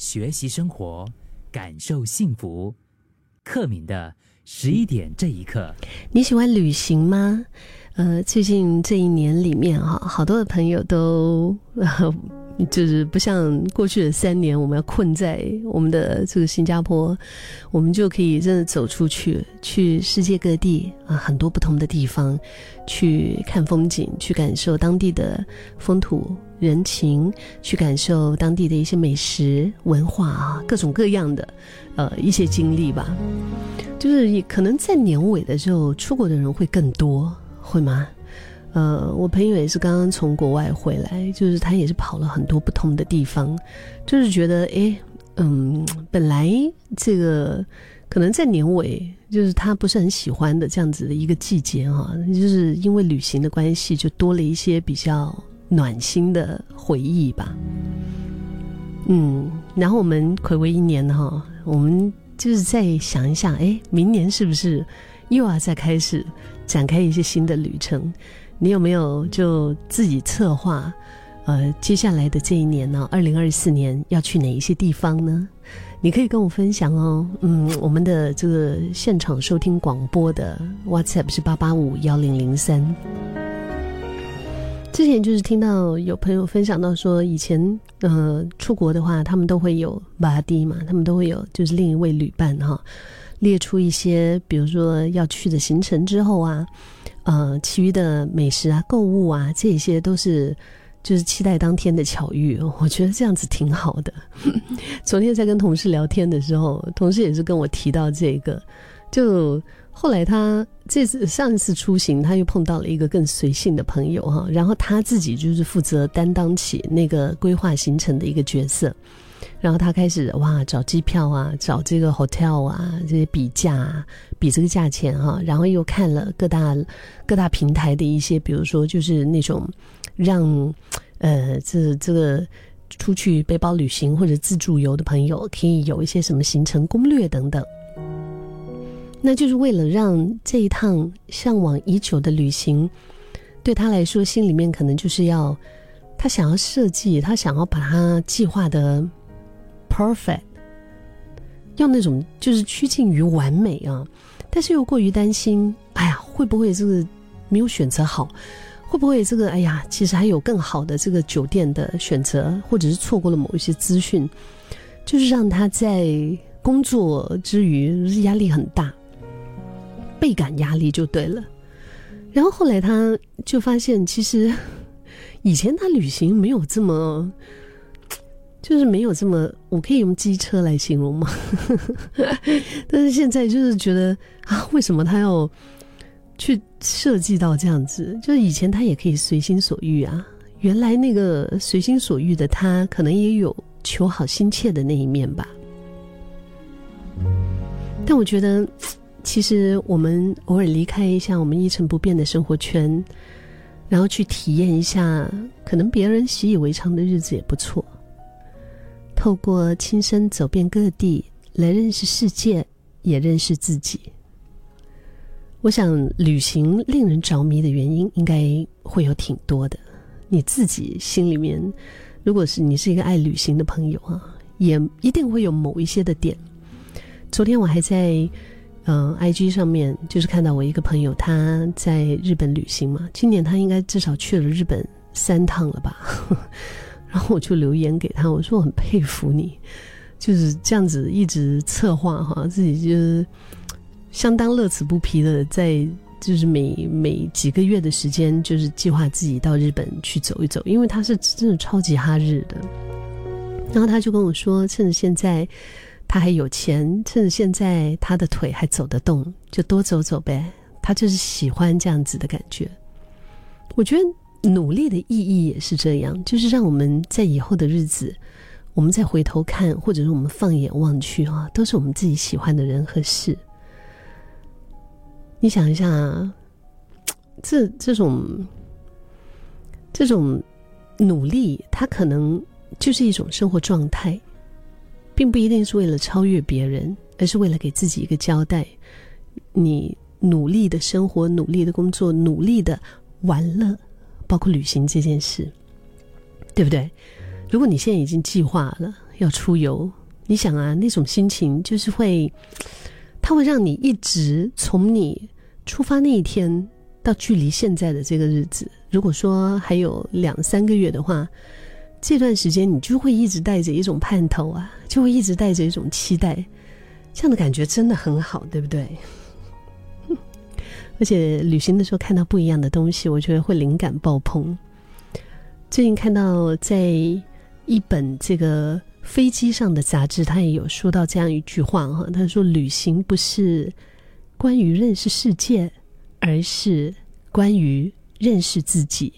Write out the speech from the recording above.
学习生活，感受幸福。克敏的十一点这一刻，你喜欢旅行吗？呃，最近这一年里面哈，好多的朋友都。就是不像过去的三年，我们要困在我们的这个新加坡，我们就可以真的走出去，去世界各地啊，很多不同的地方去看风景，去感受当地的风土人情，去感受当地的一些美食文化啊，各种各样的呃一些经历吧。就是可能在年尾的时候，出国的人会更多，会吗？呃，我朋友也是刚刚从国外回来，就是他也是跑了很多不同的地方，就是觉得，哎，嗯，本来这个可能在年尾，就是他不是很喜欢的这样子的一个季节哈，就是因为旅行的关系，就多了一些比较暖心的回忆吧。嗯，然后我们暌违一年哈，我们就是再想一想，哎，明年是不是又要再开始展开一些新的旅程？你有没有就自己策划，呃，接下来的这一年呢？二零二四年要去哪一些地方呢？你可以跟我分享哦。嗯，我们的这个现场收听广播的 WhatsApp 是八八五幺零零三。之前就是听到有朋友分享到说，以前呃出国的话，他们都会有巴迪嘛，他们都会有就是另一位旅伴哈，列出一些比如说要去的行程之后啊。呃，其余的美食啊、购物啊，这些都是就是期待当天的巧遇。我觉得这样子挺好的。昨天在跟同事聊天的时候，同事也是跟我提到这个。就后来他这次上一次出行，他又碰到了一个更随性的朋友哈，然后他自己就是负责担当起那个规划行程的一个角色。然后他开始哇找机票啊，找这个 hotel 啊，这些比价，比这个价钱哈。然后又看了各大各大平台的一些，比如说就是那种让呃这这个出去背包旅行或者自助游的朋友可以有一些什么行程攻略等等。那就是为了让这一趟向往已久的旅行，对他来说心里面可能就是要他想要设计，他想要把它计划的。perfect，要那种就是趋近于完美啊，但是又过于担心，哎呀，会不会这个没有选择好？会不会这个哎呀，其实还有更好的这个酒店的选择，或者是错过了某一些资讯，就是让他在工作之余压力很大，倍感压力就对了。然后后来他就发现，其实以前他旅行没有这么。就是没有这么，我可以用机车来形容吗？但是现在就是觉得啊，为什么他要去设计到这样子？就是以前他也可以随心所欲啊。原来那个随心所欲的他，可能也有求好心切的那一面吧。但我觉得，其实我们偶尔离开一下我们一成不变的生活圈，然后去体验一下可能别人习以为常的日子也不错。透过亲身走遍各地，来认识世界，也认识自己。我想，旅行令人着迷的原因应该会有挺多的。你自己心里面，如果是你是一个爱旅行的朋友啊，也一定会有某一些的点。昨天我还在嗯，IG 上面就是看到我一个朋友他在日本旅行嘛，今年他应该至少去了日本三趟了吧。然后我就留言给他，我说我很佩服你，就是这样子一直策划哈，自己就是相当乐此不疲的在就是每每几个月的时间，就是计划自己到日本去走一走，因为他是真的超级哈日的。然后他就跟我说，趁着现在他还有钱，趁着现在他的腿还走得动，就多走走呗。他就是喜欢这样子的感觉，我觉得。努力的意义也是这样，就是让我们在以后的日子，我们再回头看，或者是我们放眼望去啊，都是我们自己喜欢的人和事。你想一下，这这种这种努力，它可能就是一种生活状态，并不一定是为了超越别人，而是为了给自己一个交代。你努力的生活，努力的工作，努力的玩乐。包括旅行这件事，对不对？如果你现在已经计划了要出游。你想啊，那种心情就是会，它会让你一直从你出发那一天到距离现在的这个日子，如果说还有两三个月的话，这段时间你就会一直带着一种盼头啊，就会一直带着一种期待，这样的感觉真的很好，对不对？而且旅行的时候看到不一样的东西，我觉得会灵感爆棚。最近看到在一本这个飞机上的杂志，他也有说到这样一句话哈，他说：“旅行不是关于认识世界，而是关于认识自己。”